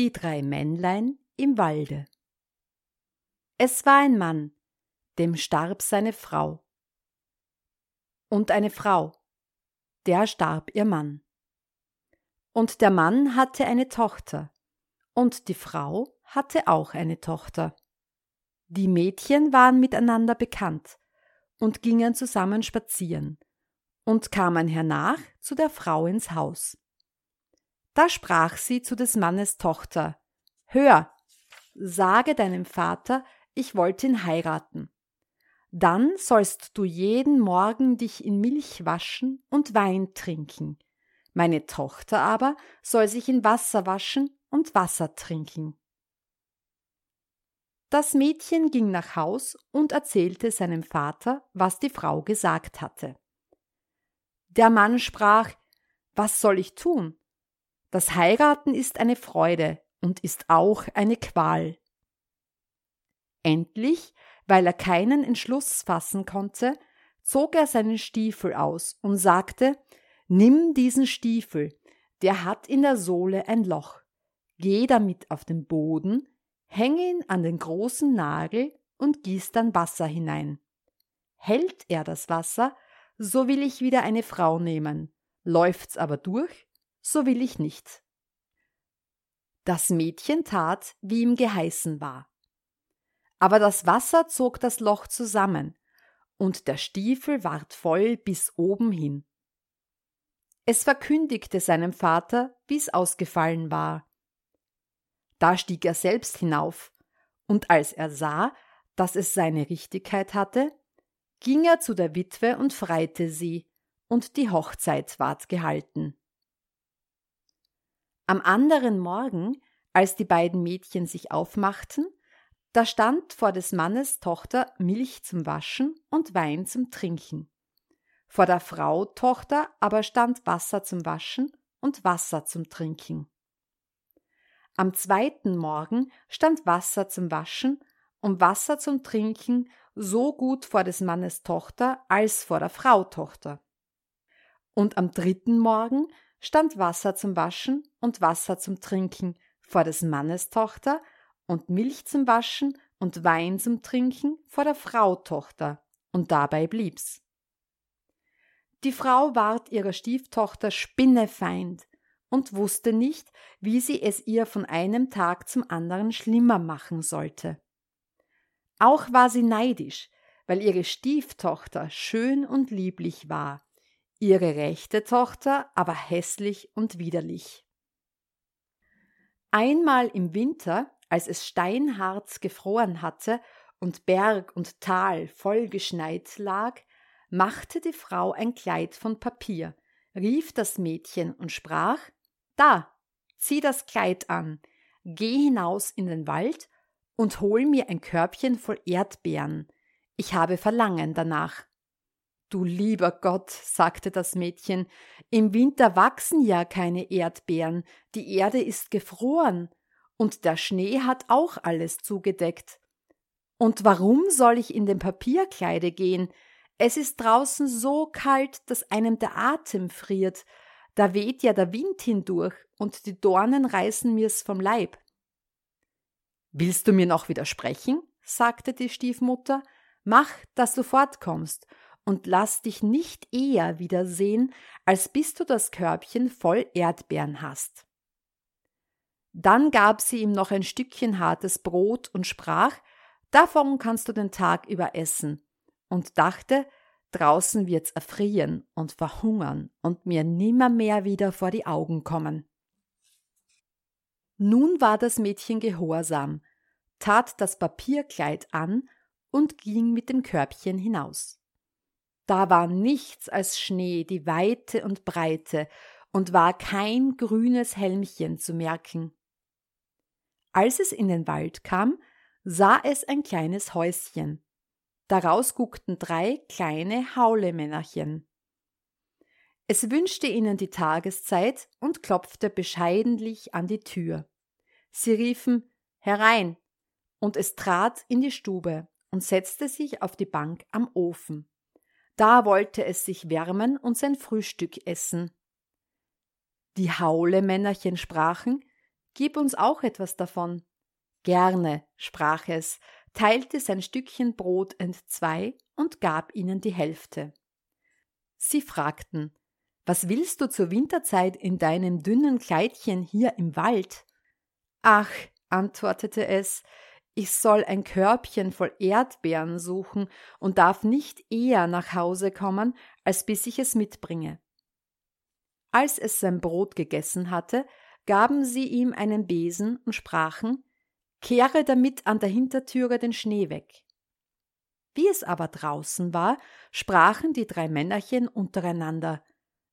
Die drei Männlein im Walde. Es war ein Mann, dem starb seine Frau. Und eine Frau, der starb ihr Mann. Und der Mann hatte eine Tochter, und die Frau hatte auch eine Tochter. Die Mädchen waren miteinander bekannt und gingen zusammen spazieren und kamen hernach zu der Frau ins Haus. Da sprach sie zu des Mannes Tochter Hör, sage deinem Vater, ich wollte ihn heiraten. Dann sollst du jeden Morgen dich in Milch waschen und Wein trinken. Meine Tochter aber soll sich in Wasser waschen und Wasser trinken. Das Mädchen ging nach Haus und erzählte seinem Vater, was die Frau gesagt hatte. Der Mann sprach Was soll ich tun? Das Heiraten ist eine Freude und ist auch eine Qual. Endlich, weil er keinen Entschluss fassen konnte, zog er seinen Stiefel aus und sagte Nimm diesen Stiefel, der hat in der Sohle ein Loch. Geh damit auf den Boden, hänge ihn an den großen Nagel und gieß dann Wasser hinein. Hält er das Wasser, so will ich wieder eine Frau nehmen. Läuft's aber durch, so will ich nicht. Das Mädchen tat, wie ihm geheißen war. Aber das Wasser zog das Loch zusammen, und der Stiefel ward voll bis oben hin. Es verkündigte seinem Vater, wie's ausgefallen war. Da stieg er selbst hinauf, und als er sah, dass es seine Richtigkeit hatte, ging er zu der Witwe und freite sie, und die Hochzeit ward gehalten. Am anderen Morgen, als die beiden Mädchen sich aufmachten, da stand vor des Mannes Tochter Milch zum Waschen und Wein zum Trinken. Vor der Frau Tochter aber stand Wasser zum Waschen und Wasser zum Trinken. Am zweiten Morgen stand Wasser zum Waschen und Wasser zum Trinken so gut vor des Mannes Tochter als vor der Frau Tochter. Und am dritten Morgen stand Wasser zum Waschen und Wasser zum Trinken vor des Mannes Tochter und Milch zum Waschen und Wein zum Trinken vor der Frau Tochter, und dabei blieb's. Die Frau ward ihrer Stieftochter Spinnefeind und wusste nicht, wie sie es ihr von einem Tag zum anderen schlimmer machen sollte. Auch war sie neidisch, weil ihre Stieftochter schön und lieblich war ihre rechte Tochter aber hässlich und widerlich. Einmal im Winter, als es steinhart gefroren hatte und Berg und Tal voll geschneit lag, machte die Frau ein Kleid von Papier, rief das Mädchen und sprach Da, zieh das Kleid an, geh hinaus in den Wald und hol mir ein Körbchen voll Erdbeeren, ich habe Verlangen danach. Du lieber Gott, sagte das Mädchen, im Winter wachsen ja keine Erdbeeren, die Erde ist gefroren, und der Schnee hat auch alles zugedeckt. Und warum soll ich in dem Papierkleide gehen? Es ist draußen so kalt, dass einem der Atem friert, da weht ja der Wind hindurch, und die Dornen reißen mir's vom Leib. Willst du mir noch widersprechen? sagte die Stiefmutter, mach, dass du fortkommst, und lass dich nicht eher wiedersehen, als bis du das Körbchen voll Erdbeeren hast. Dann gab sie ihm noch ein Stückchen hartes Brot und sprach, davon kannst du den Tag über essen, und dachte, draußen wird's erfrieren und verhungern und mir nimmermehr wieder vor die Augen kommen. Nun war das Mädchen gehorsam, tat das Papierkleid an und ging mit dem Körbchen hinaus. Da war nichts als Schnee, die Weite und Breite, und war kein grünes Helmchen zu merken. Als es in den Wald kam, sah es ein kleines Häuschen. Daraus guckten drei kleine Haulemännerchen. Es wünschte ihnen die Tageszeit und klopfte bescheidentlich an die Tür. Sie riefen Herein, und es trat in die Stube und setzte sich auf die Bank am Ofen. Da wollte es sich wärmen und sein Frühstück essen. Die Haulemännerchen sprachen Gib uns auch etwas davon. Gerne, sprach es, teilte sein Stückchen Brot entzwei und gab ihnen die Hälfte. Sie fragten Was willst du zur Winterzeit in deinem dünnen Kleidchen hier im Wald? Ach, antwortete es, ich soll ein Körbchen voll Erdbeeren suchen und darf nicht eher nach Hause kommen, als bis ich es mitbringe. Als es sein Brot gegessen hatte, gaben sie ihm einen Besen und sprachen Kehre damit an der Hintertüre den Schnee weg. Wie es aber draußen war, sprachen die drei Männerchen untereinander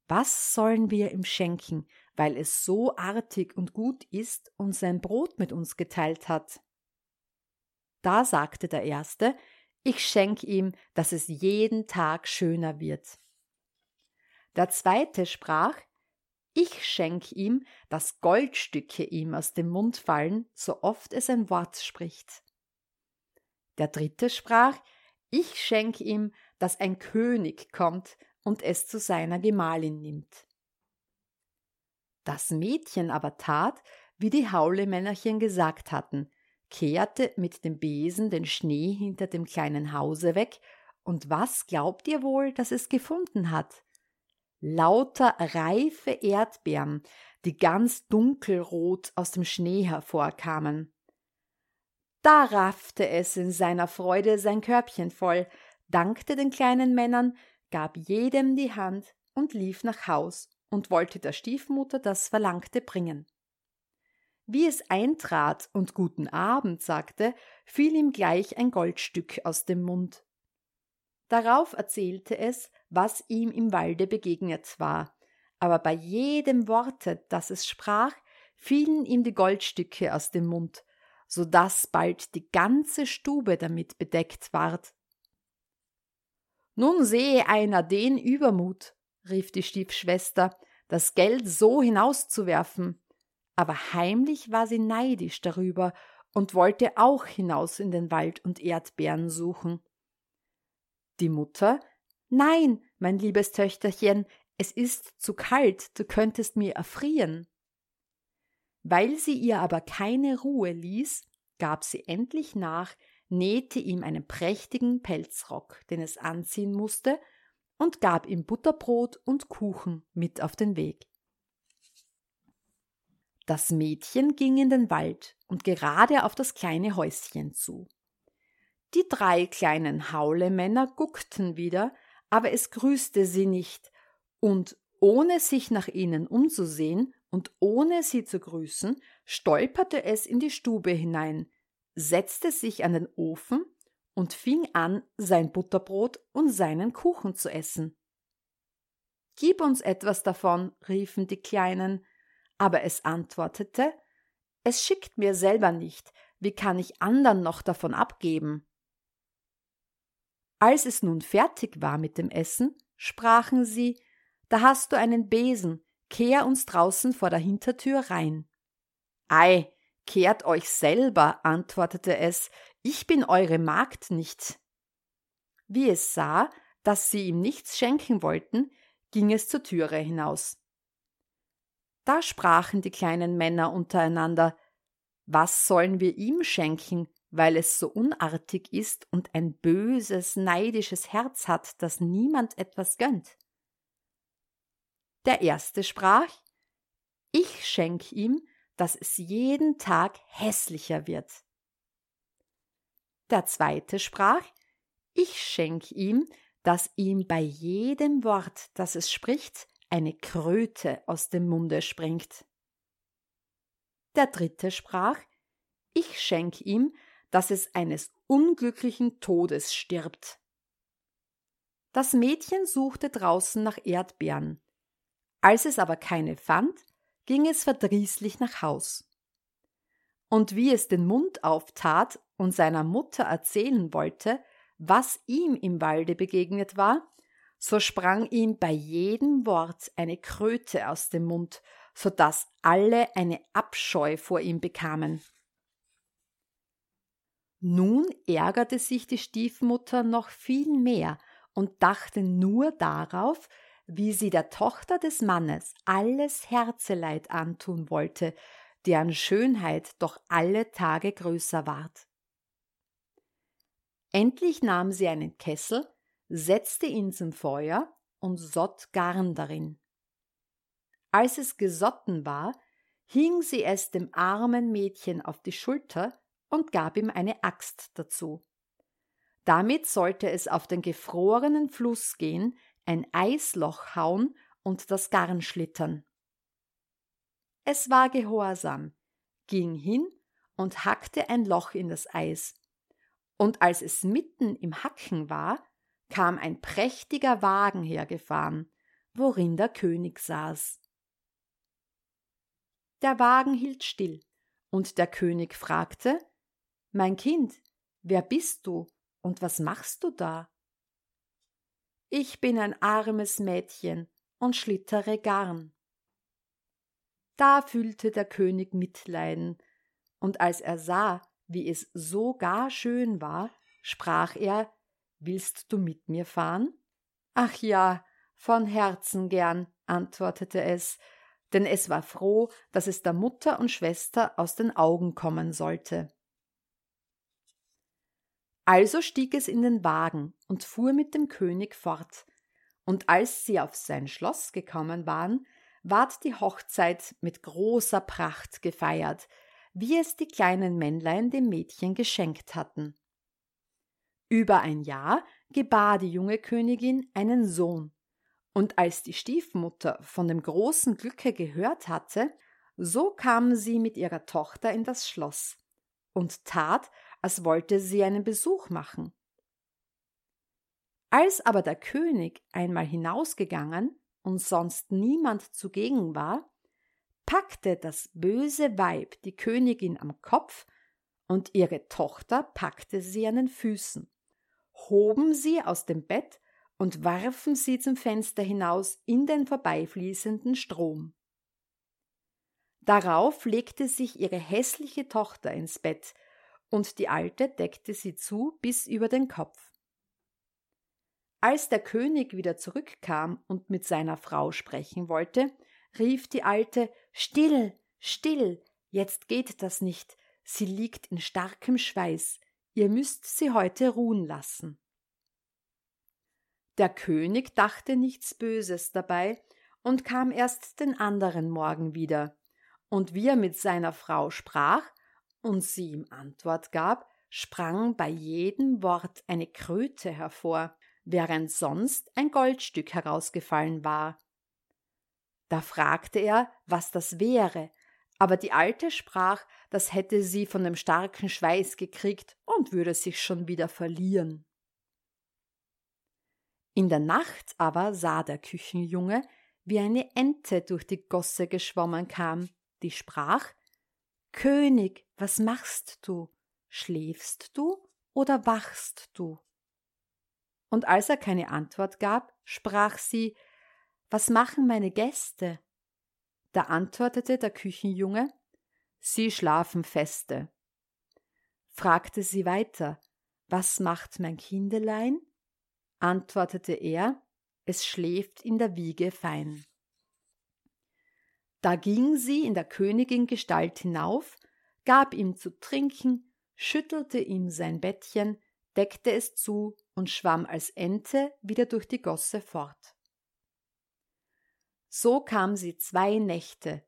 Was sollen wir ihm schenken, weil es so artig und gut ist und sein Brot mit uns geteilt hat? Da sagte der Erste, ich schenk ihm, dass es jeden Tag schöner wird. Der Zweite sprach, ich schenk ihm, dass Goldstücke ihm aus dem Mund fallen, so oft es ein Wort spricht. Der Dritte sprach, ich schenk ihm, dass ein König kommt und es zu seiner Gemahlin nimmt. Das Mädchen aber tat, wie die Haulemännerchen gesagt hatten, kehrte mit dem Besen den Schnee hinter dem kleinen Hause weg, und was glaubt ihr wohl, dass es gefunden hat? Lauter reife Erdbeeren, die ganz dunkelrot aus dem Schnee hervorkamen. Da raffte es in seiner Freude sein Körbchen voll, dankte den kleinen Männern, gab jedem die Hand und lief nach Haus und wollte der Stiefmutter das Verlangte bringen. Wie es eintrat und guten Abend sagte, fiel ihm gleich ein Goldstück aus dem Mund. Darauf erzählte es, was ihm im Walde begegnet war, aber bei jedem Worte, das es sprach, fielen ihm die Goldstücke aus dem Mund, so dass bald die ganze Stube damit bedeckt ward. Nun sehe einer den Übermut, rief die Stiefschwester, das Geld so hinauszuwerfen aber heimlich war sie neidisch darüber und wollte auch hinaus in den Wald und Erdbeeren suchen. Die Mutter Nein, mein liebes Töchterchen, es ist zu kalt, du könntest mir erfrieren. Weil sie ihr aber keine Ruhe ließ, gab sie endlich nach, nähte ihm einen prächtigen Pelzrock, den es anziehen musste, und gab ihm Butterbrot und Kuchen mit auf den Weg. Das Mädchen ging in den Wald und gerade auf das kleine Häuschen zu. Die drei kleinen Haulemänner guckten wieder, aber es grüßte sie nicht, und ohne sich nach ihnen umzusehen und ohne sie zu grüßen, stolperte es in die Stube hinein, setzte sich an den Ofen und fing an, sein Butterbrot und seinen Kuchen zu essen. Gib uns etwas davon, riefen die Kleinen, aber es antwortete Es schickt mir selber nicht, wie kann ich andern noch davon abgeben? Als es nun fertig war mit dem Essen, sprachen sie Da hast du einen Besen, kehr uns draußen vor der Hintertür rein. Ei, kehrt euch selber, antwortete es, ich bin eure Magd nicht. Wie es sah, dass sie ihm nichts schenken wollten, ging es zur Türe hinaus. Da sprachen die kleinen Männer untereinander Was sollen wir ihm schenken, weil es so unartig ist und ein böses, neidisches Herz hat, das niemand etwas gönnt? Der erste sprach Ich schenk ihm, dass es jeden Tag hässlicher wird. Der zweite sprach Ich schenk ihm, dass ihm bei jedem Wort, das es spricht, eine Kröte aus dem Munde springt. Der dritte sprach, ich schenk ihm, dass es eines unglücklichen Todes stirbt. Das Mädchen suchte draußen nach Erdbeeren, Als es aber keine fand, ging es verdrießlich nach Haus. Und wie es den Mund auftat und seiner Mutter erzählen wollte, was ihm im Walde begegnet war, so sprang ihm bei jedem Wort eine Kröte aus dem Mund, so dass alle eine Abscheu vor ihm bekamen. Nun ärgerte sich die Stiefmutter noch viel mehr und dachte nur darauf, wie sie der Tochter des Mannes alles Herzeleid antun wollte, deren Schönheit doch alle Tage größer ward. Endlich nahm sie einen Kessel, setzte ihn zum Feuer und sott Garn darin. Als es gesotten war, hing sie es dem armen Mädchen auf die Schulter und gab ihm eine Axt dazu. Damit sollte es auf den gefrorenen Fluss gehen, ein Eisloch hauen und das Garn schlittern. Es war gehorsam, ging hin und hackte ein Loch in das Eis. Und als es mitten im Hacken war, kam ein prächtiger Wagen hergefahren, worin der König saß. Der Wagen hielt still, und der König fragte Mein Kind, wer bist du und was machst du da? Ich bin ein armes Mädchen und schlittere Garn. Da fühlte der König Mitleiden, und als er sah, wie es so gar schön war, sprach er Willst du mit mir fahren? Ach ja, von Herzen gern, antwortete es, denn es war froh, dass es der Mutter und Schwester aus den Augen kommen sollte. Also stieg es in den Wagen und fuhr mit dem König fort, und als sie auf sein Schloss gekommen waren, ward die Hochzeit mit großer Pracht gefeiert, wie es die kleinen Männlein dem Mädchen geschenkt hatten. Über ein Jahr gebar die junge Königin einen Sohn, und als die Stiefmutter von dem großen Glücke gehört hatte, so kam sie mit ihrer Tochter in das Schloss und tat, als wollte sie einen Besuch machen. Als aber der König einmal hinausgegangen und sonst niemand zugegen war, packte das böse Weib die Königin am Kopf und ihre Tochter packte sie an den Füßen, hoben sie aus dem Bett und warfen sie zum Fenster hinaus in den vorbeifließenden Strom. Darauf legte sich ihre hässliche Tochter ins Bett und die Alte deckte sie zu bis über den Kopf. Als der König wieder zurückkam und mit seiner Frau sprechen wollte, rief die Alte Still, still, jetzt geht das nicht, sie liegt in starkem Schweiß, ihr müsst sie heute ruhen lassen. Der König dachte nichts Böses dabei und kam erst den anderen Morgen wieder, und wie er mit seiner Frau sprach, und sie ihm Antwort gab, sprang bei jedem Wort eine Kröte hervor, während sonst ein Goldstück herausgefallen war. Da fragte er, was das wäre, aber die Alte sprach, das hätte sie von dem starken Schweiß gekriegt und würde sich schon wieder verlieren. In der Nacht aber sah der Küchenjunge, wie eine Ente durch die Gosse geschwommen kam, die sprach König, was machst du? Schläfst du oder wachst du? Und als er keine Antwort gab, sprach sie Was machen meine Gäste? Da antwortete der Küchenjunge Sie schlafen feste. Fragte sie weiter Was macht mein Kindelein? Antwortete er Es schläft in der Wiege fein. Da ging sie in der Königin Gestalt hinauf, gab ihm zu trinken, schüttelte ihm sein Bettchen, deckte es zu und schwamm als Ente wieder durch die Gosse fort. So kam sie zwei Nächte.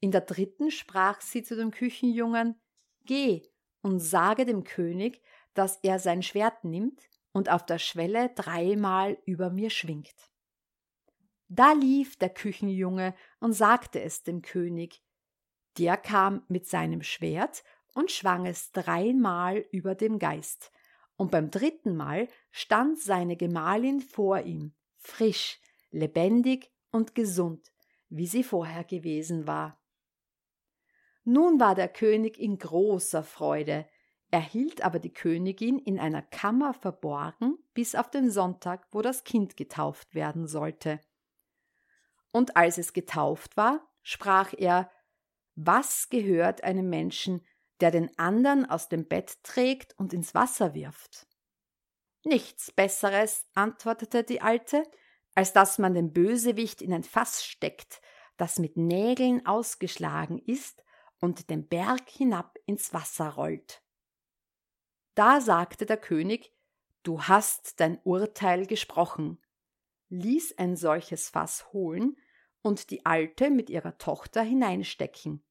In der dritten sprach sie zu dem Küchenjungen Geh und sage dem König, dass er sein Schwert nimmt und auf der Schwelle dreimal über mir schwingt. Da lief der Küchenjunge und sagte es dem König. Der kam mit seinem Schwert und schwang es dreimal über dem Geist, und beim dritten Mal stand seine Gemahlin vor ihm, frisch, lebendig und gesund, wie sie vorher gewesen war. Nun war der König in großer Freude, er hielt aber die Königin in einer Kammer verborgen bis auf den Sonntag, wo das Kind getauft werden sollte. Und als es getauft war, sprach er Was gehört einem Menschen, der den andern aus dem Bett trägt und ins Wasser wirft? Nichts Besseres, antwortete die Alte, als dass man den Bösewicht in ein Fass steckt, das mit Nägeln ausgeschlagen ist und den Berg hinab ins Wasser rollt. Da sagte der König, Du hast dein Urteil gesprochen, ließ ein solches Fass holen und die Alte mit ihrer Tochter hineinstecken.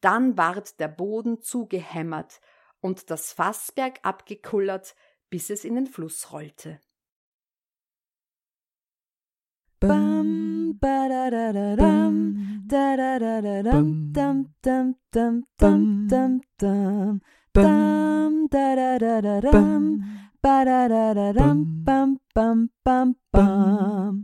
Dann ward der Boden zugehämmert und das Fass bergab gekullert, bis es in den Fluss rollte. Bam, badadadadam, dadadadadam, dam, dam, dam, dam, dam, dam, dam, dadadadadam, badadadadam, bam, bam, bam, bam.